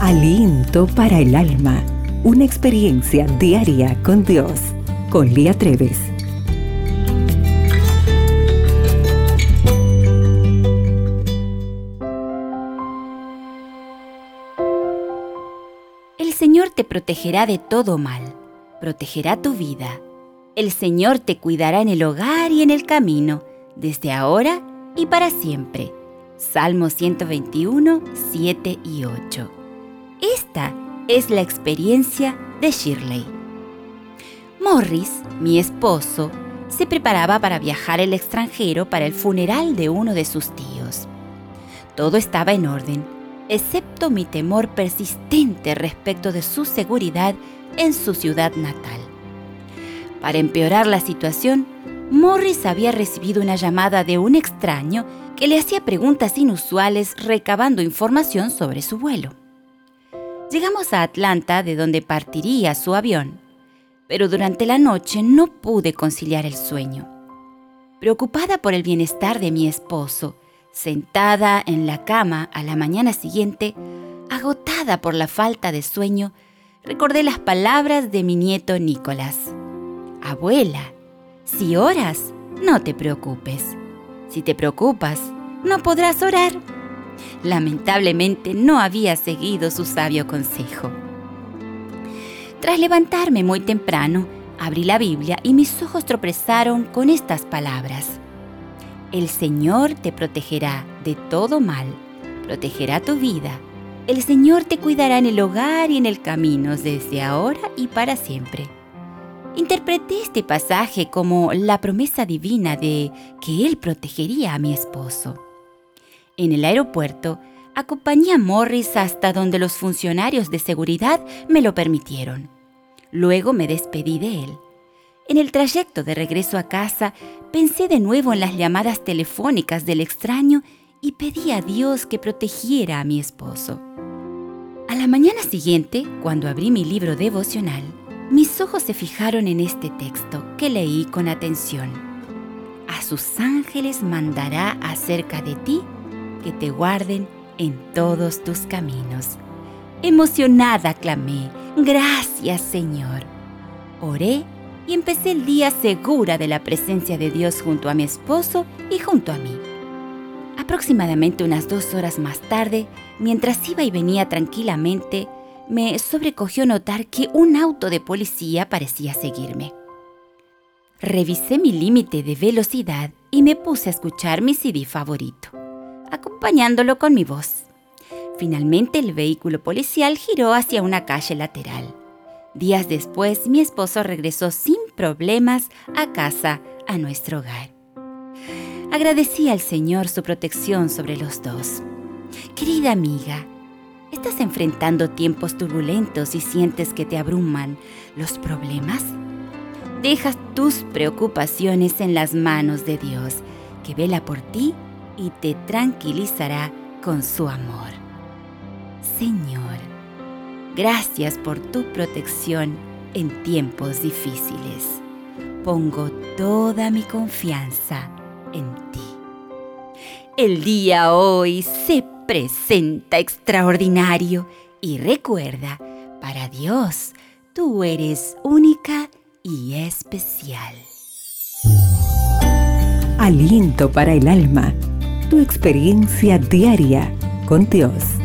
Aliento para el alma. Una experiencia diaria con Dios. Con Lía Treves. El Señor te protegerá de todo mal. Protegerá tu vida. El Señor te cuidará en el hogar y en el camino, desde ahora y para siempre. Salmo 121, 7 y 8. Es la experiencia de Shirley. Morris, mi esposo, se preparaba para viajar al extranjero para el funeral de uno de sus tíos. Todo estaba en orden, excepto mi temor persistente respecto de su seguridad en su ciudad natal. Para empeorar la situación, Morris había recibido una llamada de un extraño que le hacía preguntas inusuales recabando información sobre su vuelo. Llegamos a Atlanta, de donde partiría su avión, pero durante la noche no pude conciliar el sueño. Preocupada por el bienestar de mi esposo, sentada en la cama a la mañana siguiente, agotada por la falta de sueño, recordé las palabras de mi nieto Nicolás. Abuela, si oras, no te preocupes. Si te preocupas, no podrás orar lamentablemente no había seguido su sabio consejo. Tras levantarme muy temprano, abrí la Biblia y mis ojos tropezaron con estas palabras. El Señor te protegerá de todo mal, protegerá tu vida. El Señor te cuidará en el hogar y en el camino desde ahora y para siempre. Interpreté este pasaje como la promesa divina de que Él protegería a mi esposo. En el aeropuerto, acompañé a Morris hasta donde los funcionarios de seguridad me lo permitieron. Luego me despedí de él. En el trayecto de regreso a casa, pensé de nuevo en las llamadas telefónicas del extraño y pedí a Dios que protegiera a mi esposo. A la mañana siguiente, cuando abrí mi libro devocional, mis ojos se fijaron en este texto que leí con atención. A sus ángeles mandará acerca de ti que te guarden en todos tus caminos. Emocionada clamé, gracias Señor. Oré y empecé el día segura de la presencia de Dios junto a mi esposo y junto a mí. Aproximadamente unas dos horas más tarde, mientras iba y venía tranquilamente, me sobrecogió notar que un auto de policía parecía seguirme. Revisé mi límite de velocidad y me puse a escuchar mi CD favorito acompañándolo con mi voz. Finalmente el vehículo policial giró hacia una calle lateral. Días después mi esposo regresó sin problemas a casa, a nuestro hogar. Agradecí al Señor su protección sobre los dos. Querida amiga, ¿estás enfrentando tiempos turbulentos y sientes que te abruman los problemas? Dejas tus preocupaciones en las manos de Dios, que vela por ti y te tranquilizará con su amor. Señor, gracias por tu protección en tiempos difíciles. Pongo toda mi confianza en ti. El día hoy se presenta extraordinario y recuerda, para Dios, tú eres única y especial. Aliento para el alma tu experiencia diaria con Dios.